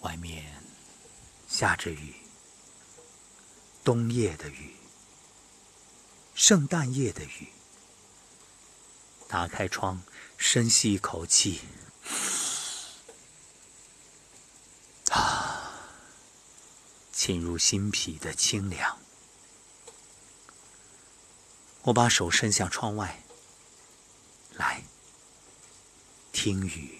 外面下着雨，冬夜的雨，圣诞夜的雨。打开窗，深吸一口气，啊，沁入心脾的清凉。我把手伸向窗外，来听雨。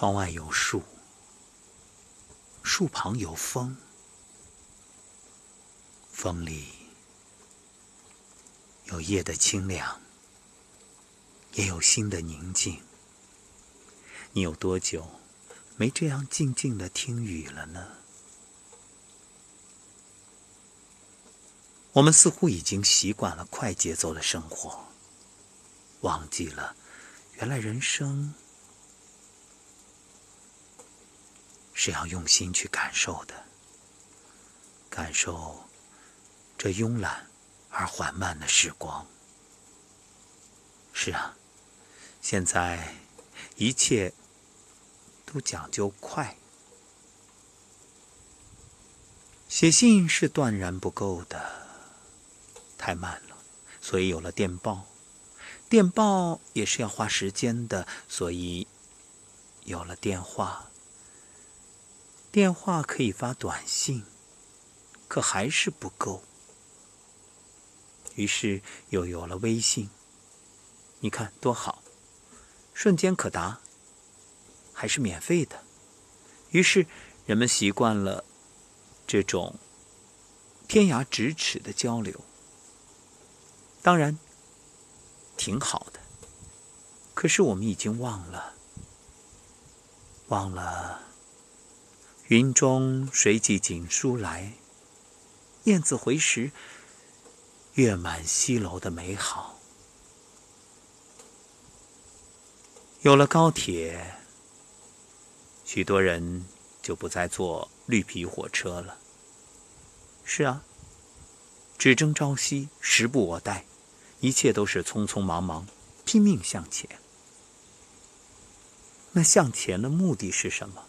窗外有树，树旁有风，风里有夜的清凉，也有心的宁静。你有多久没这样静静的听雨了呢？我们似乎已经习惯了快节奏的生活，忘记了原来人生。是要用心去感受的，感受这慵懒而缓慢的时光。是啊，现在一切都讲究快，写信是断然不够的，太慢了，所以有了电报；电报也是要花时间的，所以有了电话。电话可以发短信，可还是不够。于是又有了微信，你看多好，瞬间可达，还是免费的。于是人们习惯了这种天涯咫尺的交流，当然挺好的。可是我们已经忘了，忘了。云中谁寄锦书来？雁字回时，月满西楼的美好。有了高铁，许多人就不再坐绿皮火车了。是啊，只争朝夕，时不我待，一切都是匆匆忙忙，拼命向前。那向前的目的是什么？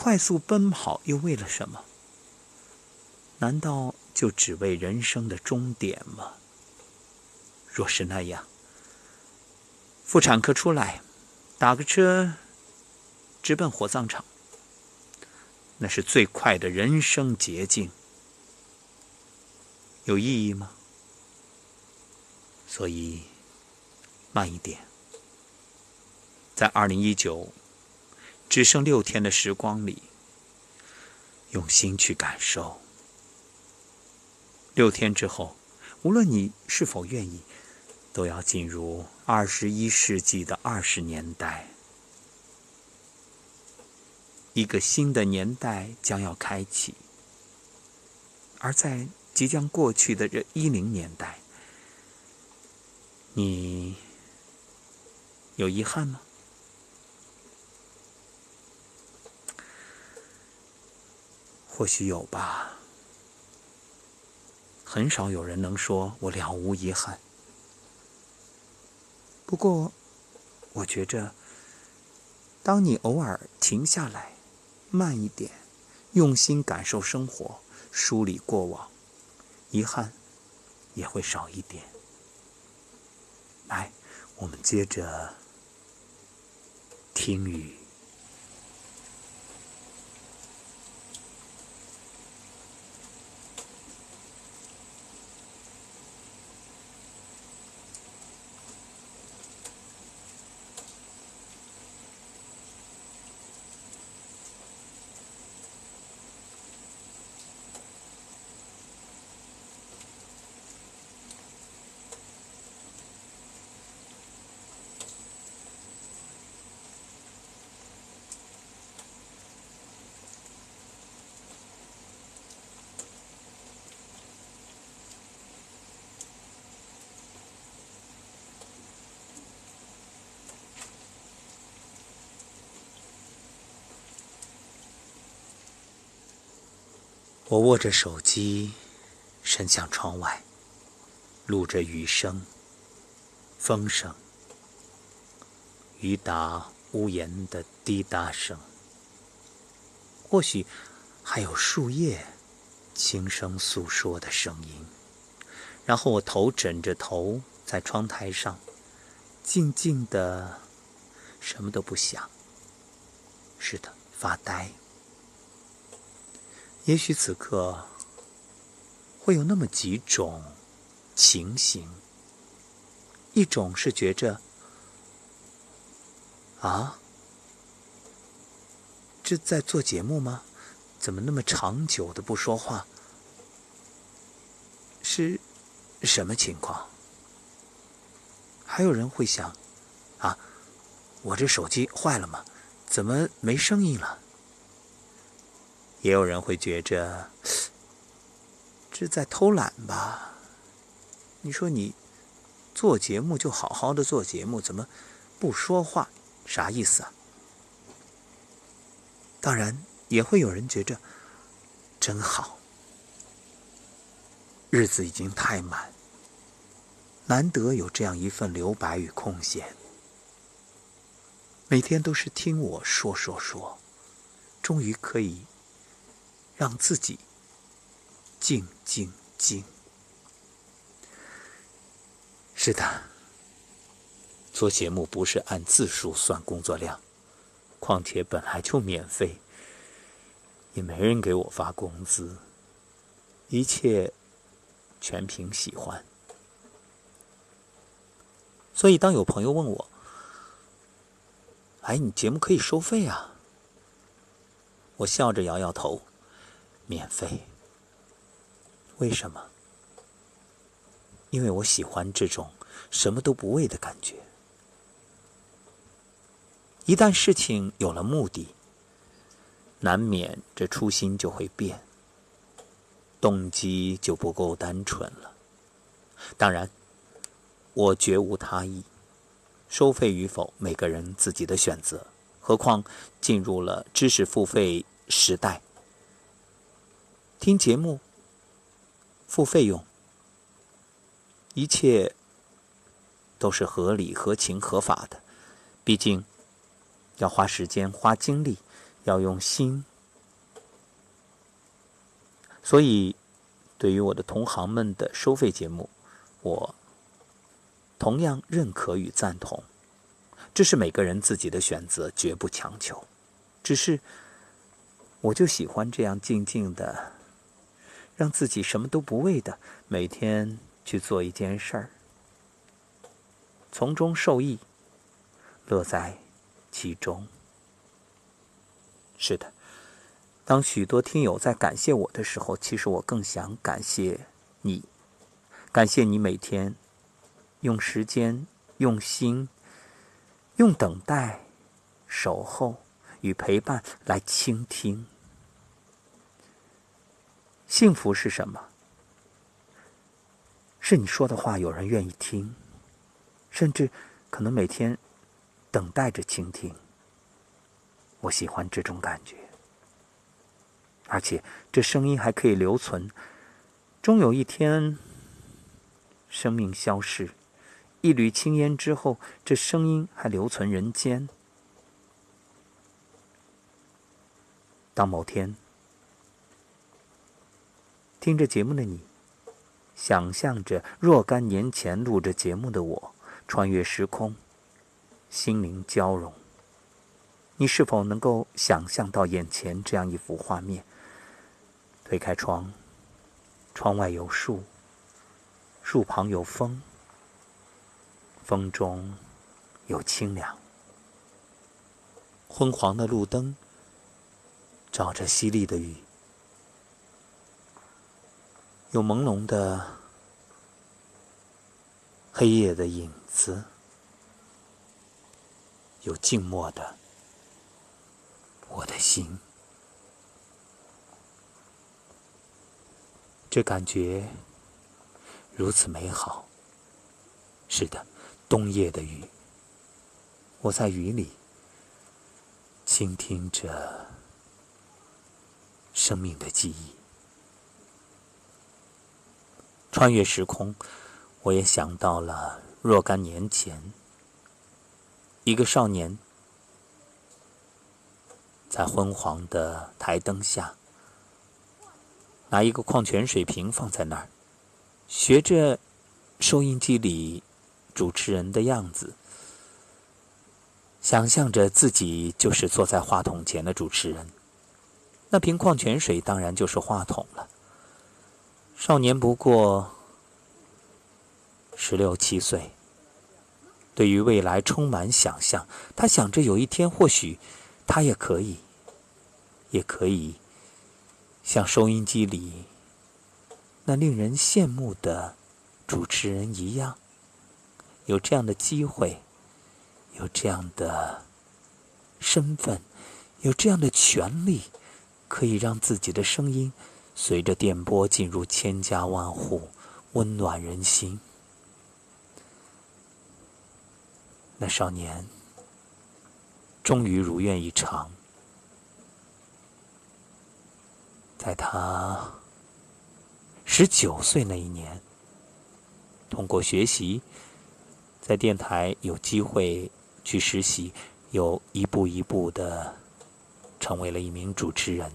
快速奔跑又为了什么？难道就只为人生的终点吗？若是那样，妇产科出来，打个车，直奔火葬场，那是最快的人生捷径，有意义吗？所以，慢一点，在二零一九。只剩六天的时光里，用心去感受。六天之后，无论你是否愿意，都要进入二十一世纪的二十年代。一个新的年代将要开启，而在即将过去的这一零年代，你有遗憾吗？或许有吧，很少有人能说我了无遗憾。不过，我觉着，当你偶尔停下来，慢一点，用心感受生活，梳理过往，遗憾也会少一点。来，我们接着听雨。我握着手机，伸向窗外，录着雨声、风声、雨打屋檐的滴答声，或许还有树叶轻声诉说的声音。然后我头枕着头，在窗台上，静静的，什么都不想。是的，发呆。也许此刻会有那么几种情形：一种是觉着啊，这在做节目吗？怎么那么长久的不说话？是什么情况？还有人会想啊，我这手机坏了吗？怎么没声音了？也有人会觉着这在偷懒吧？你说你做节目就好好的做节目，怎么不说话？啥意思啊？当然也会有人觉着真好，日子已经太满，难得有这样一份留白与空闲，每天都是听我说说说，终于可以。让自己静静静。是的，做节目不是按字数算工作量，况且本来就免费，也没人给我发工资，一切全凭喜欢。所以，当有朋友问我：“哎，你节目可以收费啊？”我笑着摇摇头。免费？为什么？因为我喜欢这种什么都不为的感觉。一旦事情有了目的，难免这初心就会变，动机就不够单纯了。当然，我绝无他意，收费与否，每个人自己的选择。何况进入了知识付费时代。听节目，付费用，一切都是合理、合情、合法的。毕竟要花时间、花精力，要用心。所以，对于我的同行们的收费节目，我同样认可与赞同。这是每个人自己的选择，绝不强求。只是，我就喜欢这样静静的。让自己什么都不为的每天去做一件事儿，从中受益，乐在其中。是的，当许多听友在感谢我的时候，其实我更想感谢你，感谢你每天用时间、用心、用等待、守候与陪伴来倾听。幸福是什么？是你说的话有人愿意听，甚至可能每天等待着倾听。我喜欢这种感觉，而且这声音还可以留存，终有一天生命消逝，一缕青烟之后，这声音还留存人间。当某天。听着节目的你，想象着若干年前录着节目的我，穿越时空，心灵交融。你是否能够想象到眼前这样一幅画面？推开窗，窗外有树，树旁有风，风中有清凉。昏黄的路灯照着淅沥的雨。有朦胧的黑夜的影子，有静默的我的心，这感觉如此美好。是的，冬夜的雨，我在雨里倾听着生命的记忆。穿越时空，我也想到了若干年前，一个少年在昏黄的台灯下，拿一个矿泉水瓶放在那儿，学着收音机里主持人的样子，想象着自己就是坐在话筒前的主持人。那瓶矿泉水当然就是话筒了。少年不过十六七岁，对于未来充满想象。他想着有一天，或许他也可以，也可以像收音机里那令人羡慕的主持人一样，有这样的机会，有这样的身份，有这样的权利。可以让自己的声音随着电波进入千家万户，温暖人心。那少年终于如愿以偿，在他十九岁那一年，通过学习，在电台有机会去实习，又一步一步的。成为了一名主持人，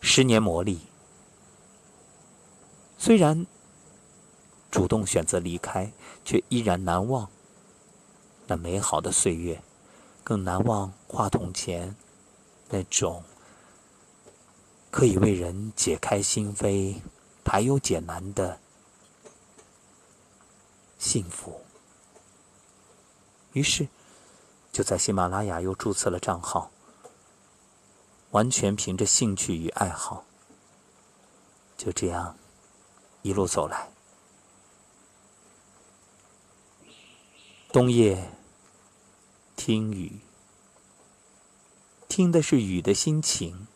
十年磨砺。虽然主动选择离开，却依然难忘那美好的岁月，更难忘话筒前那种可以为人解开心扉、排忧解难的幸福。于是。就在喜马拉雅又注册了账号，完全凭着兴趣与爱好，就这样一路走来。冬夜听雨，听的是雨的心情，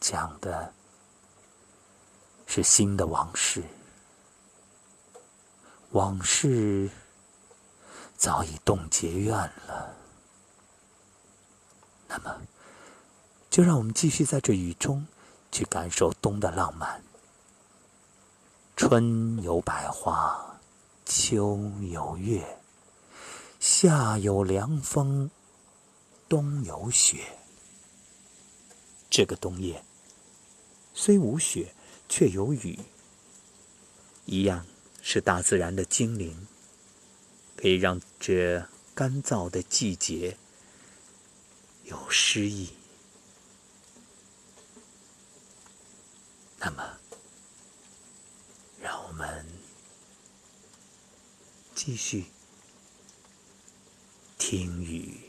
讲的是心的往事，往事。早已冻结怨了，那么，就让我们继续在这雨中，去感受冬的浪漫。春有百花，秋有月，夏有凉风，冬有雪。这个冬夜，虽无雪，却有雨，一样是大自然的精灵。可以让这干燥的季节有诗意。那么，让我们继续听雨。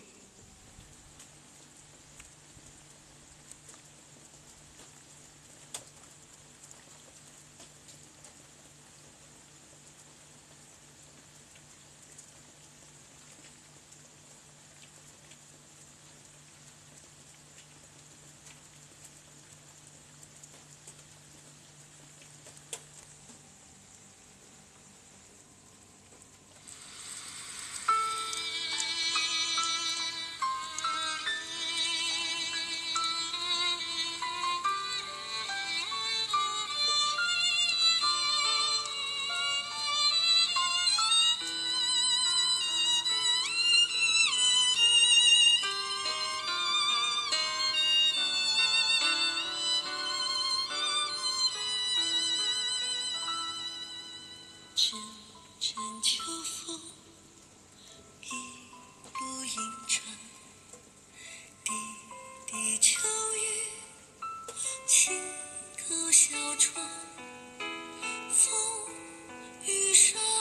阵阵秋风，一路迎春；滴滴秋雨，轻叩小窗。风雨声。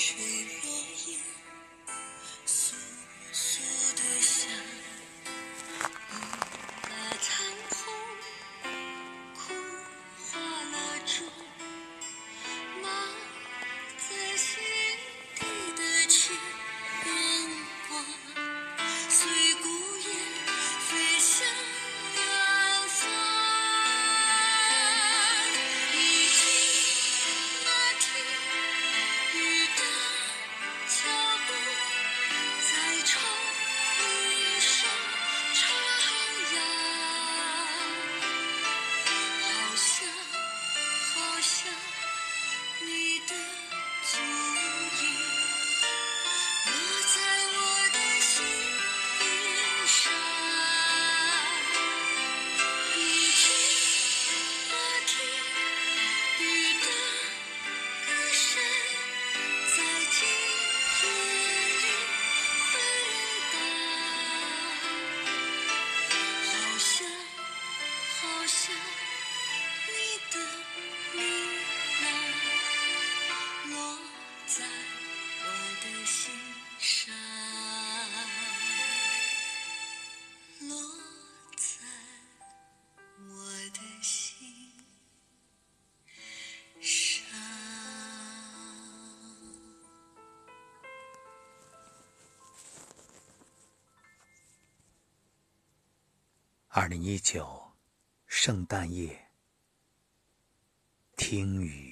Shri 二零一九，圣诞夜，听雨。